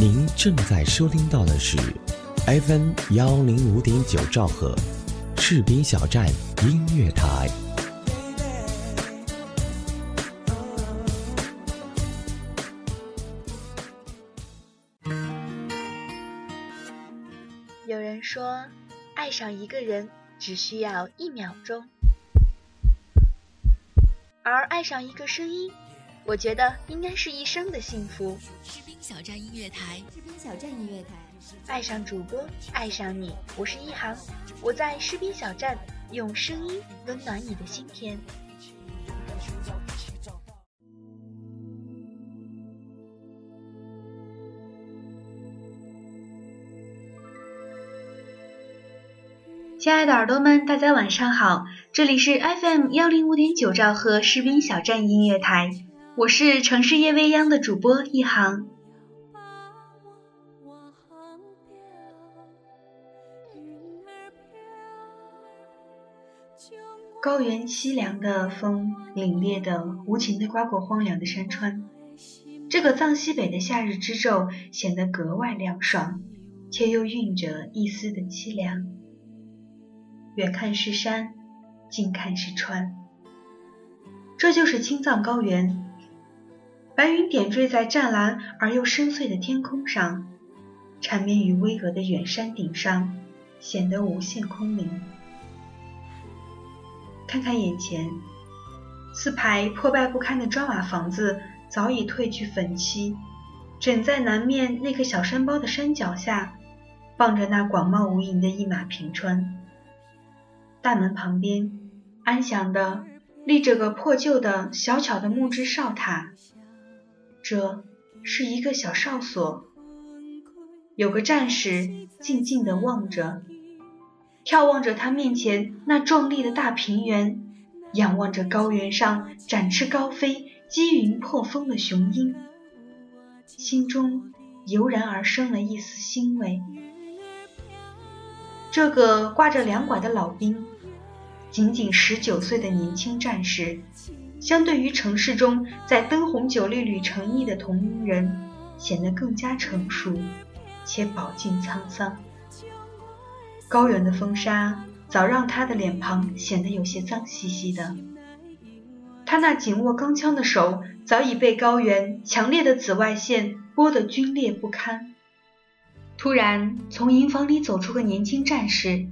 您正在收听到的是 FM 幺零五点九兆赫，赤兵小站音乐台。有人说，爱上一个人只需要一秒钟，而爱上一个声音，我觉得应该是一生的幸福。士兵小站音乐台，士兵小站音乐台，爱上主播，爱上你，我是一航，我在士兵小站用声音温暖你的心田。亲爱的耳朵们，大家晚上好，这里是 FM 幺零五点九兆赫士兵小站音乐台，我是城市夜未央的主播一航。高原凄凉的风，凛冽的、无情的刮过荒凉的山川，这个藏西北的夏日之昼显得格外凉爽，却又蕴着一丝的凄凉。远看是山，近看是川，这就是青藏高原。白云点缀在湛蓝而又深邃的天空上，缠绵于巍峨的远山顶上，显得无限空灵。看看眼前，四排破败不堪的砖瓦房子早已褪去粉漆，枕在南面那个小山包的山脚下，傍着那广袤无垠的一马平川。大门旁边，安详的立着个破旧的小巧的木质哨塔，这是一个小哨所。有个战士静静地望着，眺望着他面前那壮丽的大平原，仰望着高原上展翅高飞、击云破风的雄鹰，心中油然而生了一丝欣慰。这个挂着两拐的老兵，仅仅十九岁的年轻战士，相对于城市中在灯红酒绿里成役的同龄人，显得更加成熟，且饱经沧桑。高原的风沙早让他的脸庞显得有些脏兮兮的，他那紧握钢枪的手早已被高原强烈的紫外线剥得皲裂不堪。突然，从营房里走出个年轻战士，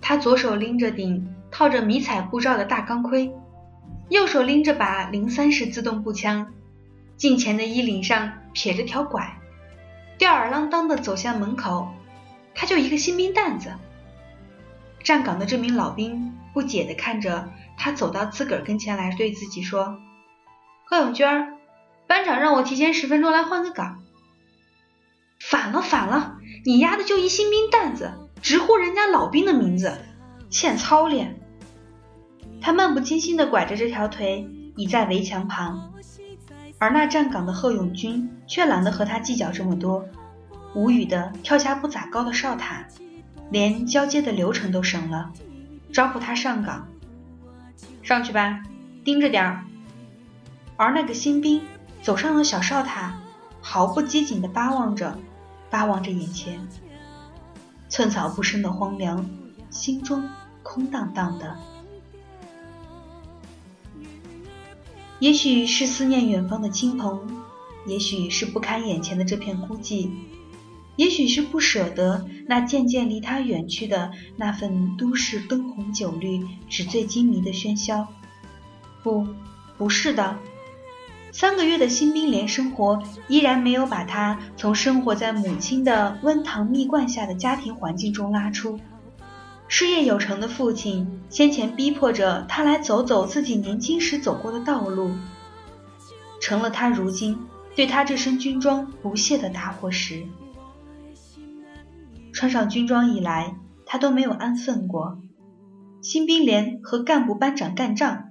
他左手拎着顶套着迷彩护罩的大钢盔，右手拎着把零三式自动步枪，近前的衣领上撇着条拐，吊儿郎当的走向门口。他就一个新兵蛋子。站岗的这名老兵不解地看着他，走到自个儿跟前来，对自己说：“贺永娟，班长让我提前十分钟来换个岗。”反了反了！你丫的就一新兵蛋子，直呼人家老兵的名字，欠操练。他漫不经心地拐着这条腿倚在围墙旁，而那站岗的贺永军却懒得和他计较这么多，无语地跳下不咋高的哨塔，连交接的流程都省了，招呼他上岗。上去吧，盯着点儿。而那个新兵走上了小哨塔，毫不机警地巴望着。巴望着眼前，寸草不生的荒凉，心中空荡荡的。也许是思念远方的亲朋，也许是不堪眼前的这片孤寂，也许是不舍得那渐渐离他远去的那份都市灯红酒绿、纸醉金迷的喧嚣。不，不是的。三个月的新兵连生活依然没有把他从生活在母亲的温糖蜜罐下的家庭环境中拉出。事业有成的父亲先前逼迫着他来走走自己年轻时走过的道路，成了他如今对他这身军装不屑的打火石。穿上军装以来，他都没有安分过。新兵连和干部班长干仗，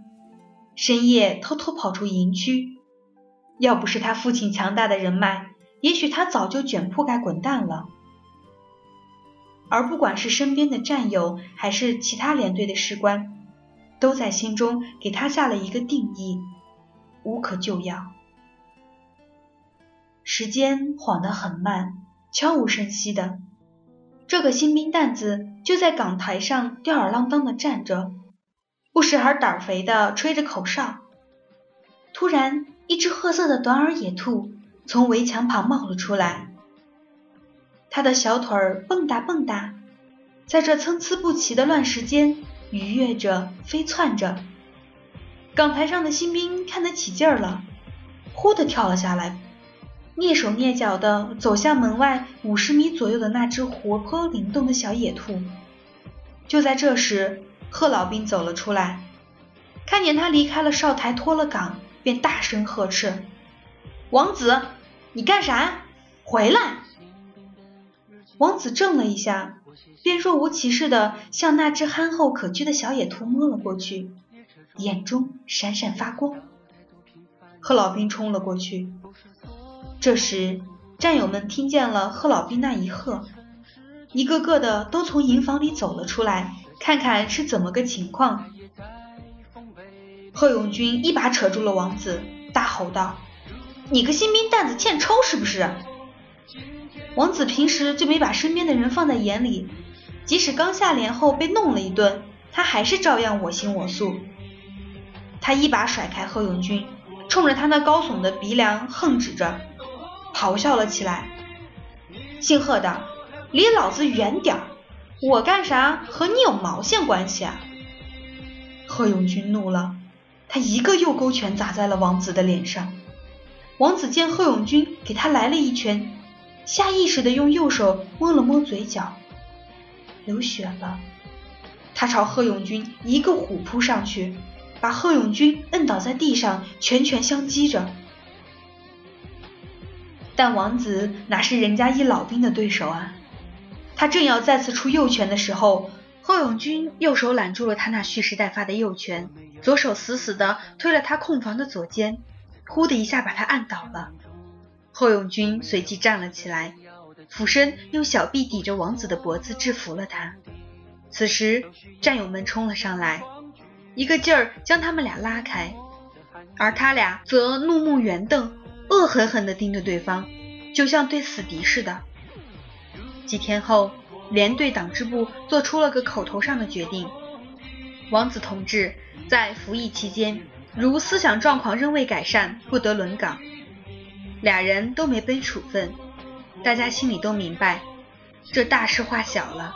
深夜偷偷跑出营区。要不是他父亲强大的人脉，也许他早就卷铺盖滚蛋了。而不管是身边的战友，还是其他连队的士官，都在心中给他下了一个定义：无可救药。时间晃得很慢，悄无声息的。这个新兵蛋子就在岗台上吊儿郎当的站着，不时还胆肥的吹着口哨。突然，一只褐色的短耳野兔从围墙旁冒了出来，他的小腿儿蹦跶蹦跶，在这参差不齐的乱石间愉悦着、飞窜着。岗台上的新兵看得起劲儿了，忽地跳了下来。蹑手蹑脚地走向门外五十米左右的那只活泼灵动的小野兔。就在这时，贺老兵走了出来，看见他离开了哨台，脱了岗，便大声呵斥：“王子，你干啥？回来！”王子怔了一下，便若无其事地向那只憨厚可掬的小野兔摸了过去，眼中闪闪发光。贺老兵冲了过去。这时，战友们听见了贺老兵那一喝，一个个的都从营房里走了出来，看看是怎么个情况。贺永军一把扯住了王子，大吼道：“你个新兵蛋子欠抽是不是？”王子平时就没把身边的人放在眼里，即使刚下连后被弄了一顿，他还是照样我行我素。他一把甩开贺永军，冲着他那高耸的鼻梁横指着。咆哮了起来，姓贺的，离老子远点儿！我干啥和你有毛线关系啊？贺永军怒了，他一个右勾拳砸在了王子的脸上。王子见贺永军给他来了一拳，下意识的用右手摸了摸嘴角，流血了。他朝贺永军一个虎扑上去，把贺永军摁倒在地上，拳拳相击着。但王子哪是人家一老兵的对手啊？他正要再次出右拳的时候，贺永军右手揽住了他那蓄势待发的右拳，左手死死地推了他空房的左肩，呼的一下把他按倒了。后永军随即站了起来，俯身用小臂抵着王子的脖子制服了他。此时战友们冲了上来，一个劲儿将他们俩拉开，而他俩则怒目圆瞪。恶狠狠地盯着对方，就像对死敌似的。几天后，连队党支部做出了个口头上的决定：王子同志在服役期间，如思想状况仍未改善，不得轮岗。俩人都没被处分，大家心里都明白，这大事化小了。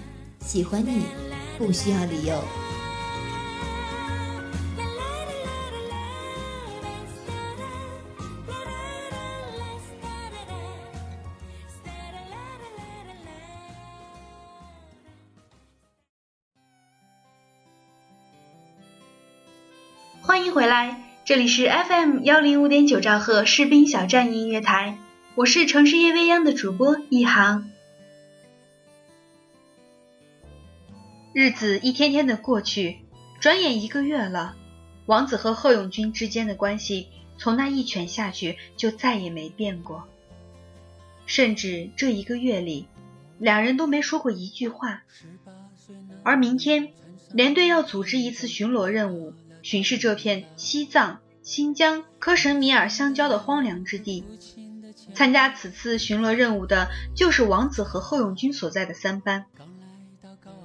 喜欢你，不需要理由。欢迎回来，这里是 FM 幺零五点九兆赫士兵小站音乐台，我是城市夜未央的主播一航。日子一天天的过去，转眼一个月了，王子和贺永军之间的关系从那一拳下去就再也没变过，甚至这一个月里，两人都没说过一句话。而明天，连队要组织一次巡逻任务，巡视这片西藏、新疆、克什米尔相交的荒凉之地。参加此次巡逻任务的就是王子和贺永军所在的三班。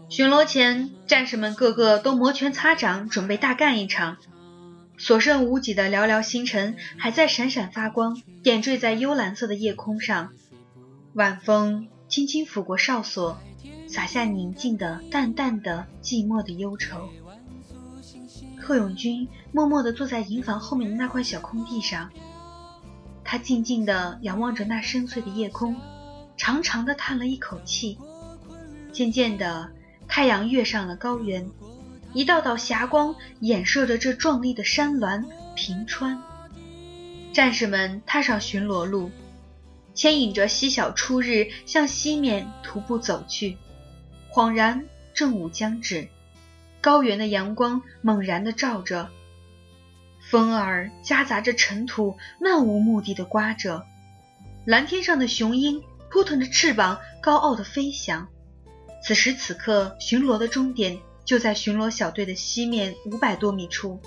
巡逻前，战士们个个都摩拳擦掌，准备大干一场。所剩无几的寥寥星辰还在闪闪发光，点缀在幽蓝色的夜空上。晚风轻轻拂过哨所，洒下宁静的、淡淡的、寂寞的忧愁。贺永军默默地坐在营房后面的那块小空地上。他静静地仰望着那深邃的夜空，长长的叹了一口气。渐渐的，太阳跃上了高原，一道道霞光掩射着这壮丽的山峦平川。战士们踏上巡逻路，牵引着西小初日向西面徒步走去。恍然正午将至，高原的阳光猛然地照着。风儿夹杂着尘土，漫无目的的刮着。蓝天上的雄鹰扑腾着翅膀，高傲的飞翔。此时此刻，巡逻的终点就在巡逻小队的西面五百多米处。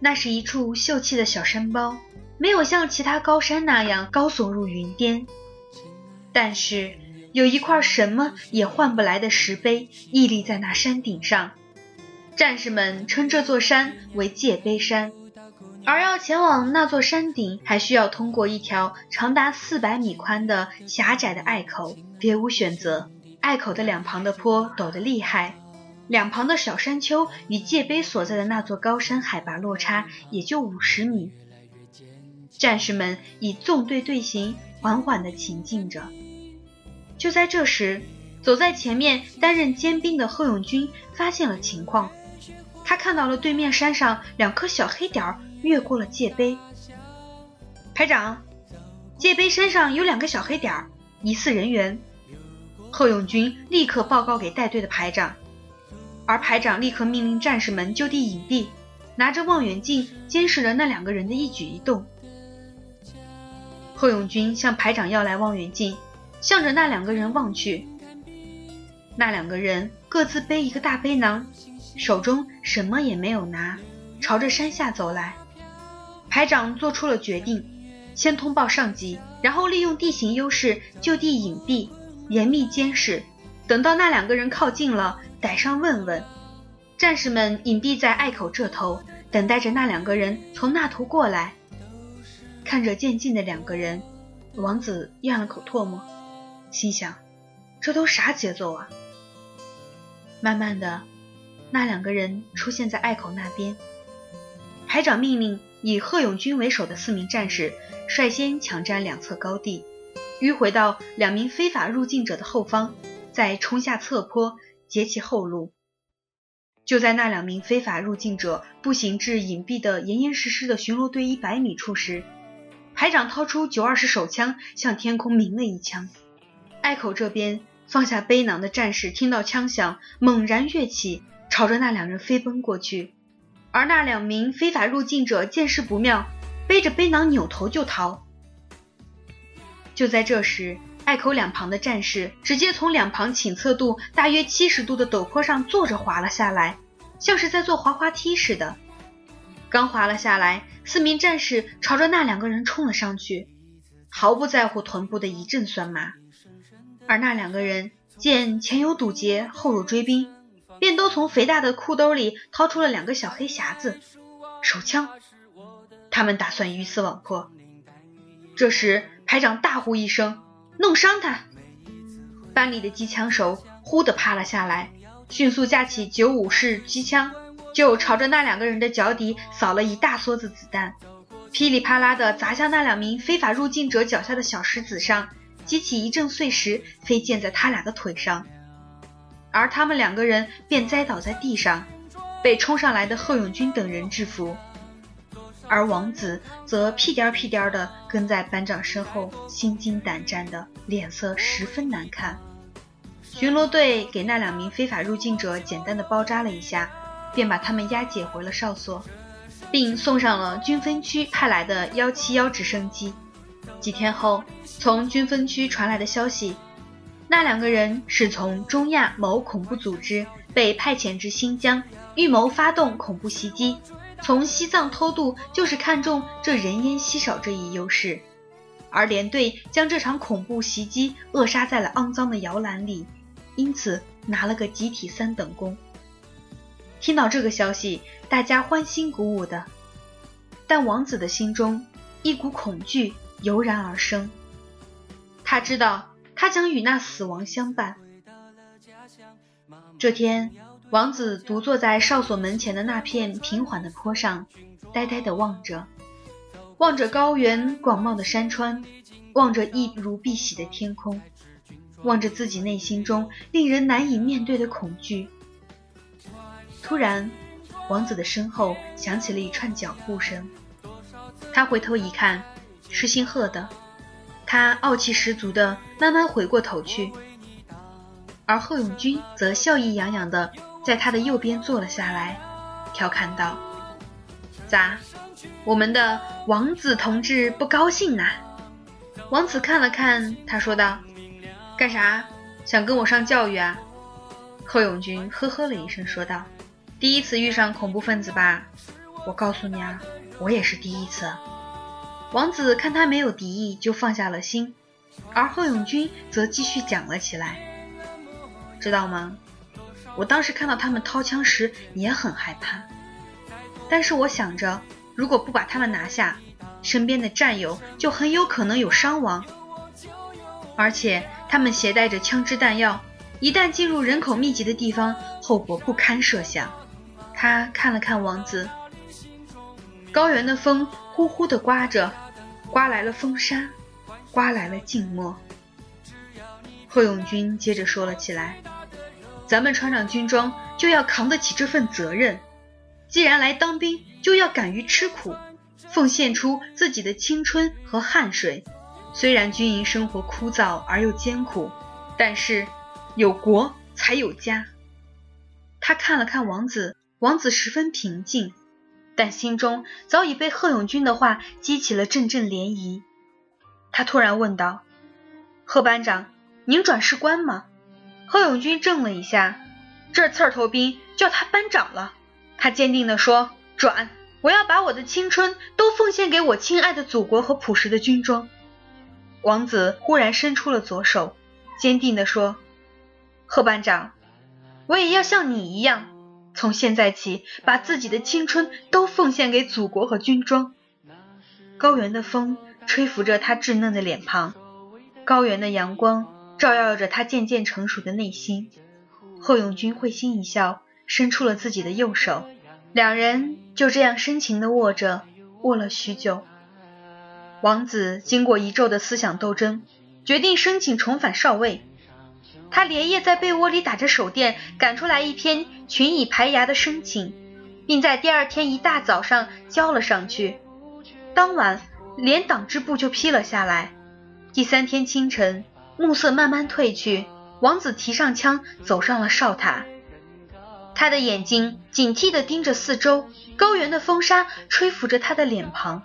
那是一处秀气的小山包，没有像其他高山那样高耸入云巅，但是有一块什么也换不来的石碑屹立在那山顶上。战士们称这座山为界碑山。而要前往那座山顶，还需要通过一条长达四百米宽的狭窄的隘口，别无选择。隘口的两旁的坡陡得厉害，两旁的小山丘与界碑所在的那座高山海拔落差也就五十米。战士们以纵队队形，缓缓地前进着。就在这时，走在前面担任尖兵的贺永军发现了情况，他看到了对面山上两颗小黑点。越过了界碑，排长，界碑山上有两个小黑点，疑似人员。贺永军立刻报告给带队的排长，而排长立刻命令战士们就地隐蔽，拿着望远镜监视着那两个人的一举一动。贺永军向排长要来望远镜，向着那两个人望去。那两个人各自背一个大背囊，手中什么也没有拿，朝着山下走来。排长做出了决定，先通报上级，然后利用地形优势就地隐蔽，严密监视。等到那两个人靠近了，逮上问问。战士们隐蔽在隘口这头，等待着那两个人从那头过来。看着渐近的两个人，王子咽了口唾沫，心想：这都啥节奏啊？慢慢的，那两个人出现在隘口那边。排长命令。以贺永军为首的四名战士率先抢占两侧高地，迂回到两名非法入境者的后方，再冲下侧坡截其后路。就在那两名非法入境者步行至隐蔽的严严实实的巡逻队一百米处时，排长掏出九二式手枪向天空鸣了一枪。隘口这边放下背囊的战士听到枪响，猛然跃起，朝着那两人飞奔过去。而那两名非法入境者见势不妙，背着背囊扭头就逃。就在这时，隘口两旁的战士直接从两旁倾侧度大约七十度的陡坡上坐着滑了下来，像是在坐滑滑梯似的。刚滑了下来，四名战士朝着那两个人冲了上去，毫不在乎臀部的一阵酸麻。而那两个人见前有堵截，后有追兵。便都从肥大的裤兜里掏出了两个小黑匣子、手枪，他们打算鱼死网破。这时，排长大呼一声：“弄伤他！”班里的机枪手忽地趴了下来，迅速架起九五式机枪，就朝着那两个人的脚底扫了一大梭子子弹，噼里啪啦地砸向那两名非法入境者脚下的小石子上，激起一阵碎石飞溅在他俩的腿上。而他们两个人便栽倒在地上，被冲上来的贺永军等人制服。而王子则屁颠儿屁颠的跟在班长身后，心惊胆战的，脸色十分难看。巡逻队给那两名非法入境者简单的包扎了一下，便把他们押解回了哨所，并送上了军分区派来的幺七幺直升机。几天后，从军分区传来的消息，那两个人是从中亚某恐怖组织被派遣至新疆，预谋发动恐怖袭击。从西藏偷渡就是看中这人烟稀少这一优势，而连队将这场恐怖袭击扼杀在了肮脏的摇篮里，因此拿了个集体三等功。听到这个消息，大家欢欣鼓舞的，但王子的心中一股恐惧油然而生。他知道他将与那死亡相伴。这天。王子独坐在哨所门前的那片平缓的坡上，呆呆地望着，望着高原广袤的山川，望着一如碧玺的天空，望着自己内心中令人难以面对的恐惧。突然，王子的身后响起了一串脚步声，他回头一看，是姓贺的，他傲气十足地慢慢回过头去，而贺永军则笑意洋洋地。在他的右边坐了下来，调侃道：“咋，我们的王子同志不高兴呐？”王子看了看他，说道：“干啥？想跟我上教育啊？”贺永军呵呵了一声，说道：“第一次遇上恐怖分子吧？我告诉你啊，我也是第一次。”王子看他没有敌意，就放下了心，而贺永军则继续讲了起来：“知道吗？”我当时看到他们掏枪时也很害怕，但是我想着，如果不把他们拿下，身边的战友就很有可能有伤亡，而且他们携带着枪支弹药，一旦进入人口密集的地方，后果不堪设想。他看了看王子，高原的风呼呼地刮着，刮来了风沙，刮来了静默。贺永军接着说了起来。咱们穿上军装就要扛得起这份责任，既然来当兵，就要敢于吃苦，奉献出自己的青春和汗水。虽然军营生活枯燥而又艰苦，但是有国才有家。他看了看王子，王子十分平静，但心中早已被贺永军的话激起了阵阵涟漪。他突然问道：“贺班长，您转士官吗？”贺永军怔了一下，这刺头兵叫他班长了。他坚定地说：“转，我要把我的青春都奉献给我亲爱的祖国和朴实的军装。”王子忽然伸出了左手，坚定地说：“贺班长，我也要像你一样，从现在起把自己的青春都奉献给祖国和军装。”高原的风吹拂着他稚嫩的脸庞，高原的阳光。照耀着他渐渐成熟的内心，贺永军会心一笑，伸出了自己的右手，两人就这样深情地握着，握了许久。王子经过一昼的思想斗争，决定申请重返少尉。他连夜在被窝里打着手电，赶出来一篇群以排牙的申请，并在第二天一大早上交了上去。当晚，连党支部就批了下来。第三天清晨。暮色慢慢褪去，王子提上枪，走上了哨塔。他的眼睛警惕地盯着四周，高原的风沙吹拂着他的脸庞。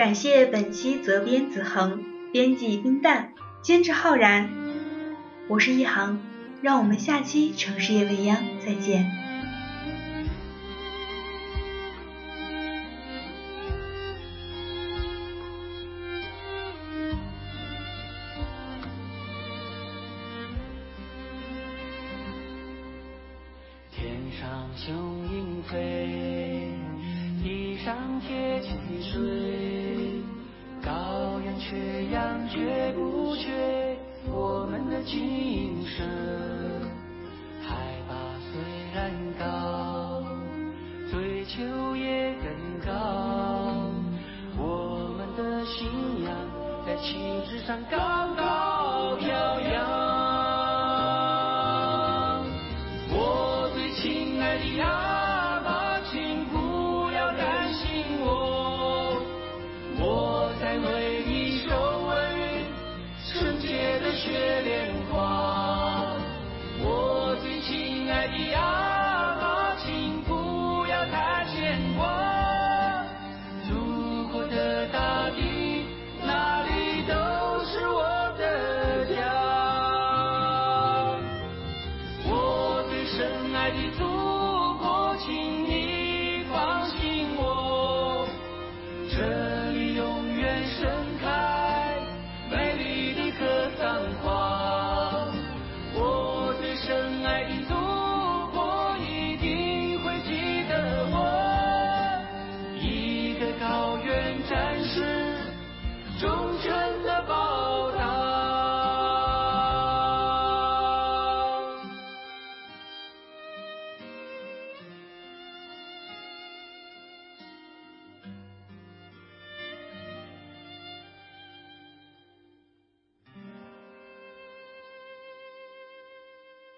感谢本期责编子恒，编辑冰淡，监制浩然。我是一航，让我们下期城市夜未央再见。在旗帜上高高飘扬，我最亲爱的羊。